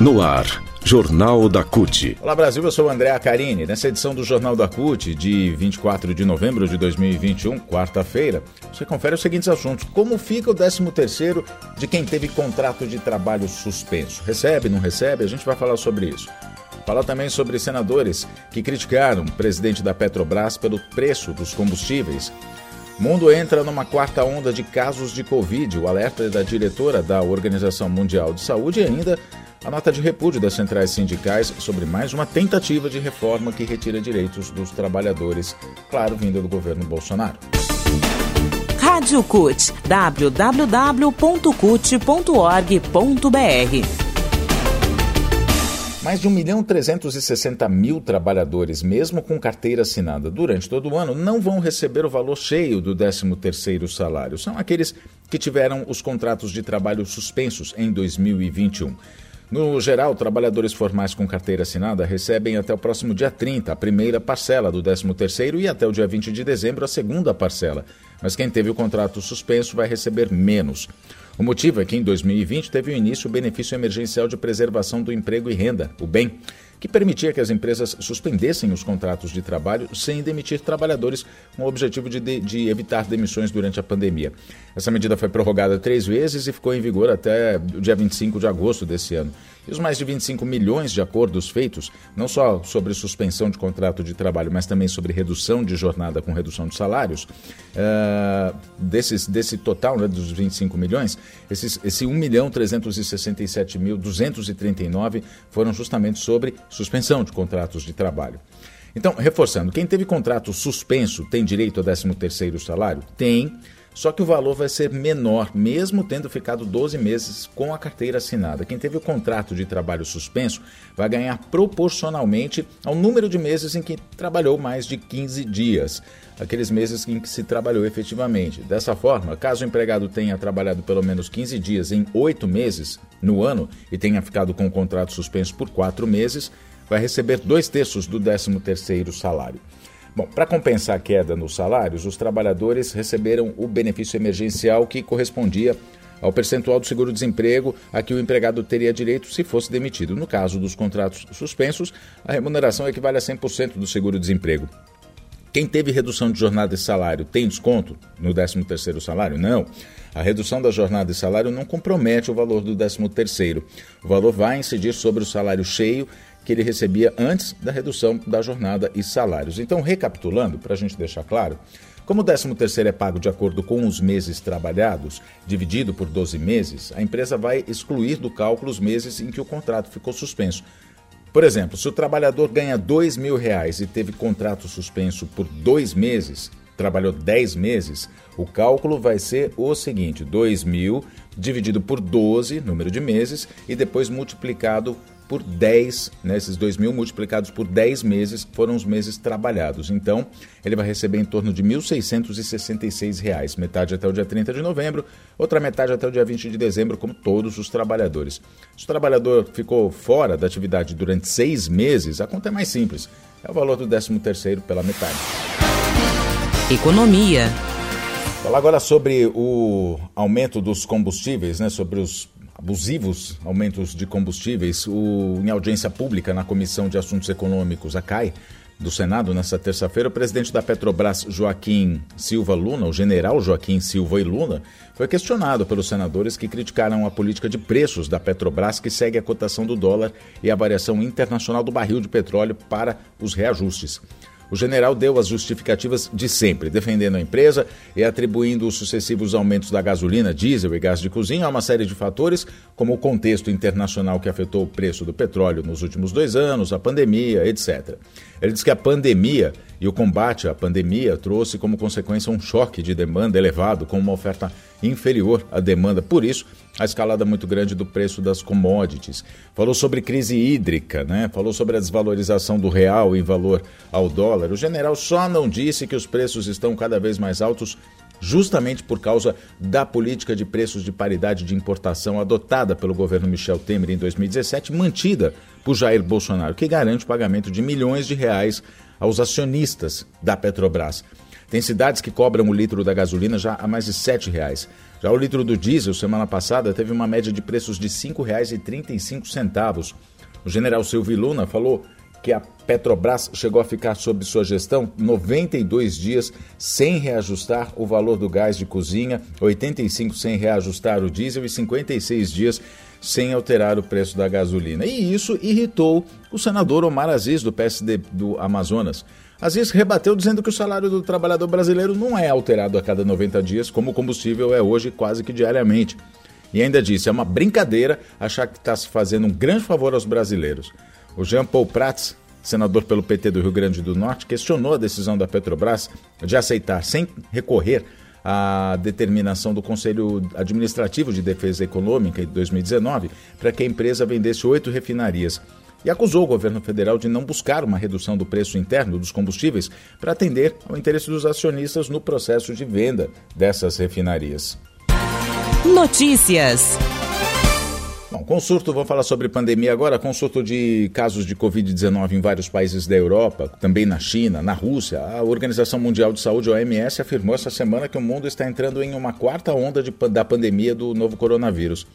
No ar, Jornal da CUT. Olá Brasil, eu sou o André Acarini. Nessa edição do Jornal da CUT, de 24 de novembro de 2021, quarta-feira, você confere os seguintes assuntos. Como fica o 13º de quem teve contrato de trabalho suspenso? Recebe, não recebe? A gente vai falar sobre isso. Fala também sobre senadores que criticaram o presidente da Petrobras pelo preço dos combustíveis. Mundo entra numa quarta onda de casos de Covid. O alerta é da diretora da Organização Mundial de Saúde e ainda a nota de repúdio das centrais sindicais sobre mais uma tentativa de reforma que retira direitos dos trabalhadores, claro, vinda do governo Bolsonaro. Rádio CUT, www.cut.org.br mais de 1 milhão 360 mil trabalhadores, mesmo com carteira assinada durante todo o ano, não vão receber o valor cheio do 13º salário. São aqueles que tiveram os contratos de trabalho suspensos em 2021. No geral, trabalhadores formais com carteira assinada recebem até o próximo dia 30 a primeira parcela do 13º e até o dia 20 de dezembro a segunda parcela. Mas quem teve o contrato suspenso vai receber menos. O motivo é que em 2020 teve o início o benefício emergencial de preservação do emprego e renda, o BEM que permitia que as empresas suspendessem os contratos de trabalho sem demitir trabalhadores, com o objetivo de, de, de, evitar demissões durante a pandemia. Essa medida foi prorrogada três vezes e ficou em vigor até o dia 25 de agosto desse ano. E os mais de 25 milhões de acordos feitos, não só sobre suspensão de contrato de trabalho, mas também sobre redução de jornada com redução de salários, uh, desses, desse total né, dos 25 milhões, esses, esse 1 milhão 367 mil 239 foram justamente sobre suspensão de contratos de trabalho. Então, reforçando, quem teve contrato suspenso tem direito a 13º salário? Tem, só que o valor vai ser menor, mesmo tendo ficado 12 meses com a carteira assinada. Quem teve o contrato de trabalho suspenso vai ganhar proporcionalmente ao número de meses em que trabalhou mais de 15 dias, aqueles meses em que se trabalhou efetivamente. Dessa forma, caso o empregado tenha trabalhado pelo menos 15 dias em 8 meses no ano e tenha ficado com o contrato suspenso por 4 meses, vai receber dois terços do 13º salário. Bom, para compensar a queda nos salários, os trabalhadores receberam o benefício emergencial que correspondia ao percentual do seguro-desemprego a que o empregado teria direito se fosse demitido. No caso dos contratos suspensos, a remuneração equivale a 100% do seguro-desemprego. Quem teve redução de jornada e salário tem desconto no 13º salário? Não. A redução da jornada e salário não compromete o valor do 13º. O valor vai incidir sobre o salário cheio que ele recebia antes da redução da jornada e salários. Então, recapitulando, para a gente deixar claro, como o 13º é pago de acordo com os meses trabalhados, dividido por 12 meses, a empresa vai excluir do cálculo os meses em que o contrato ficou suspenso. Por exemplo, se o trabalhador ganha dois mil reais e teve contrato suspenso por dois meses, trabalhou 10 meses, o cálculo vai ser o seguinte: 2 mil dividido por 12, número de meses, e depois multiplicado por 10, né, esses 2 mil multiplicados por 10 meses foram os meses trabalhados. Então, ele vai receber em torno de R$ 1.666, metade até o dia 30 de novembro, outra metade até o dia 20 de dezembro, como todos os trabalhadores. Se o trabalhador ficou fora da atividade durante seis meses, a conta é mais simples. É o valor do 13 terceiro pela metade. Economia. Falar agora sobre o aumento dos combustíveis, né, sobre os abusivos aumentos de combustíveis. O, em audiência pública na Comissão de Assuntos Econômicos, a CAI, do Senado, nesta terça-feira, o presidente da Petrobras, Joaquim Silva Luna, o general Joaquim Silva e Luna, foi questionado pelos senadores que criticaram a política de preços da Petrobras, que segue a cotação do dólar e a variação internacional do barril de petróleo para os reajustes. O general deu as justificativas de sempre, defendendo a empresa e atribuindo os sucessivos aumentos da gasolina, diesel e gás de cozinha a uma série de fatores, como o contexto internacional que afetou o preço do petróleo nos últimos dois anos, a pandemia, etc. Ele diz que a pandemia e o combate à pandemia trouxe como consequência um choque de demanda elevado, com uma oferta inferior à demanda. Por isso, a escalada muito grande do preço das commodities. Falou sobre crise hídrica, né? falou sobre a desvalorização do real em valor ao dólar. O general só não disse que os preços estão cada vez mais altos justamente por causa da política de preços de paridade de importação adotada pelo governo Michel Temer em 2017, mantida por Jair Bolsonaro, que garante o pagamento de milhões de reais aos acionistas da Petrobras. Tem cidades que cobram o litro da gasolina já a mais de R$ reais. Já o litro do diesel, semana passada, teve uma média de preços de R$ 5,35. O general Silvio Luna falou que a Petrobras chegou a ficar sob sua gestão 92 dias sem reajustar o valor do gás de cozinha, 85 sem reajustar o diesel e 56 dias sem alterar o preço da gasolina. E isso irritou o senador Omar Aziz, do PSD do Amazonas. Aziz rebateu dizendo que o salário do trabalhador brasileiro não é alterado a cada 90 dias, como o combustível é hoje quase que diariamente. E ainda disse: é uma brincadeira achar que está se fazendo um grande favor aos brasileiros. O Jean Paul Prats, senador pelo PT do Rio Grande do Norte, questionou a decisão da Petrobras de aceitar, sem recorrer à determinação do Conselho Administrativo de Defesa Econômica de 2019 para que a empresa vendesse oito refinarias e acusou o governo federal de não buscar uma redução do preço interno dos combustíveis para atender ao interesse dos acionistas no processo de venda dessas refinarias. Notícias. Bom, consulto, vamos falar sobre pandemia agora. Consulto de casos de Covid-19 em vários países da Europa, também na China, na Rússia. A Organização Mundial de Saúde, a OMS, afirmou essa semana que o mundo está entrando em uma quarta onda de, da pandemia do novo coronavírus.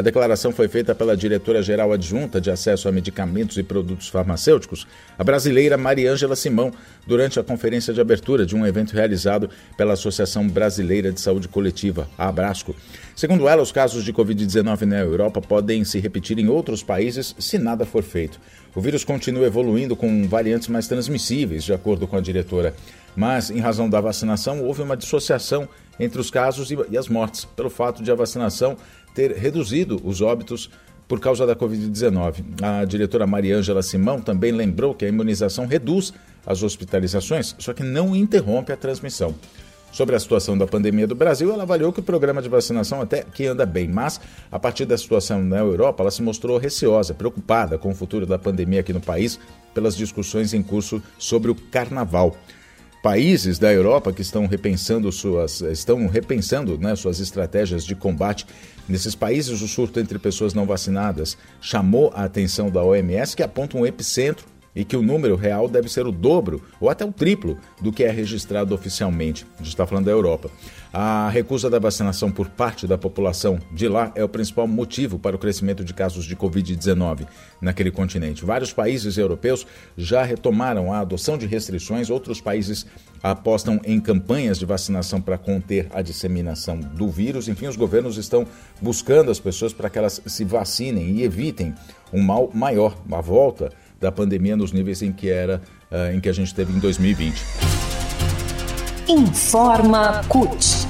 A declaração foi feita pela diretora-geral adjunta de acesso a medicamentos e produtos farmacêuticos, a brasileira Mariângela Simão, durante a conferência de abertura de um evento realizado pela Associação Brasileira de Saúde Coletiva, a Abrasco. Segundo ela, os casos de Covid-19 na Europa podem se repetir em outros países se nada for feito. O vírus continua evoluindo com variantes mais transmissíveis, de acordo com a diretora. Mas, em razão da vacinação, houve uma dissociação entre os casos e as mortes, pelo fato de a vacinação ter reduzido os óbitos por causa da Covid-19. A diretora Mariângela Simão também lembrou que a imunização reduz as hospitalizações, só que não interrompe a transmissão. Sobre a situação da pandemia do Brasil, ela avaliou que o programa de vacinação até que anda bem, mas a partir da situação na Europa, ela se mostrou receosa, preocupada com o futuro da pandemia aqui no país pelas discussões em curso sobre o carnaval países da Europa que estão repensando suas, estão repensando né, suas estratégias de combate. Nesses países, o surto entre pessoas não vacinadas chamou a atenção da OMS, que aponta um epicentro e que o número real deve ser o dobro ou até o triplo do que é registrado oficialmente. A gente está falando da Europa. A recusa da vacinação por parte da população de lá é o principal motivo para o crescimento de casos de Covid-19 naquele continente. Vários países europeus já retomaram a adoção de restrições, outros países apostam em campanhas de vacinação para conter a disseminação do vírus. Enfim, os governos estão buscando as pessoas para que elas se vacinem e evitem um mal maior, uma volta da pandemia nos níveis em que era uh, em que a gente teve em 2020. Informa CUT.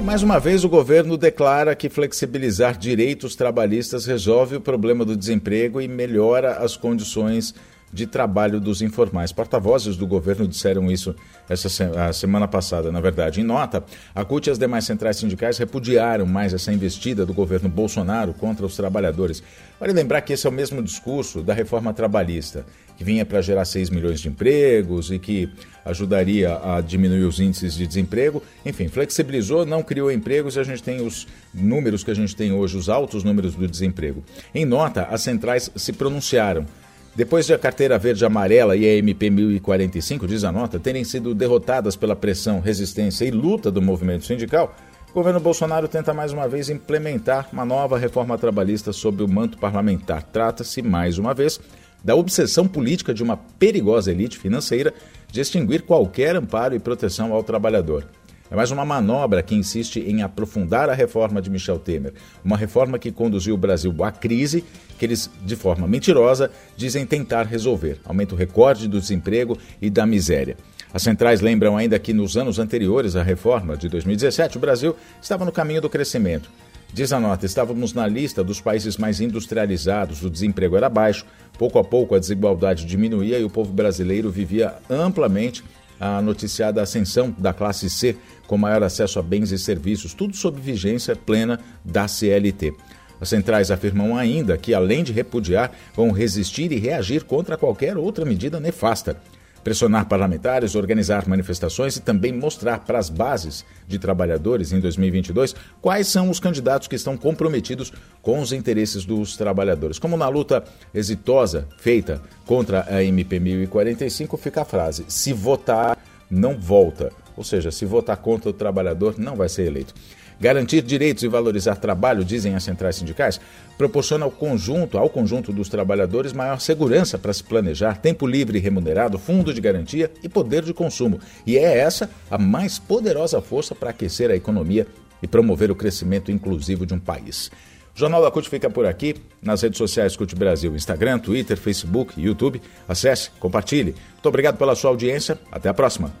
Mais uma vez, o governo declara que flexibilizar direitos trabalhistas resolve o problema do desemprego e melhora as condições de trabalho dos informais. Porta-vozes do governo disseram isso essa se semana passada, na verdade. Em nota, a CUT e as demais centrais sindicais repudiaram mais essa investida do governo Bolsonaro contra os trabalhadores. Vale lembrar que esse é o mesmo discurso da reforma trabalhista, que vinha para gerar 6 milhões de empregos e que ajudaria a diminuir os índices de desemprego. Enfim, flexibilizou, não criou empregos e a gente tem os números que a gente tem hoje, os altos números do desemprego. Em nota, as centrais se pronunciaram depois de a carteira verde amarela e a MP 1045, diz a nota, terem sido derrotadas pela pressão, resistência e luta do movimento sindical, o governo Bolsonaro tenta mais uma vez implementar uma nova reforma trabalhista sob o manto parlamentar. Trata-se, mais uma vez, da obsessão política de uma perigosa elite financeira de extinguir qualquer amparo e proteção ao trabalhador. É mais uma manobra que insiste em aprofundar a reforma de Michel Temer, uma reforma que conduziu o Brasil à crise que eles, de forma mentirosa, dizem tentar resolver. Aumento recorde do desemprego e da miséria. As centrais lembram ainda que nos anos anteriores à reforma de 2017, o Brasil estava no caminho do crescimento. Diz a nota, estávamos na lista dos países mais industrializados, o desemprego era baixo, pouco a pouco a desigualdade diminuía e o povo brasileiro vivia amplamente a noticiada ascensão da classe C com maior acesso a bens e serviços, tudo sob vigência plena da CLT. As centrais afirmam ainda que, além de repudiar, vão resistir e reagir contra qualquer outra medida nefasta. Pressionar parlamentares, organizar manifestações e também mostrar para as bases de trabalhadores em 2022 quais são os candidatos que estão comprometidos com os interesses dos trabalhadores. Como na luta exitosa feita contra a MP 1045, fica a frase: se votar, não volta. Ou seja, se votar contra o trabalhador, não vai ser eleito. Garantir direitos e valorizar trabalho, dizem as centrais sindicais, proporciona ao conjunto, ao conjunto dos trabalhadores maior segurança para se planejar, tempo livre e remunerado, fundo de garantia e poder de consumo. E é essa a mais poderosa força para aquecer a economia e promover o crescimento inclusivo de um país. O Jornal da CUT fica por aqui, nas redes sociais CUT Brasil, Instagram, Twitter, Facebook, YouTube. Acesse, compartilhe. Muito obrigado pela sua audiência. Até a próxima.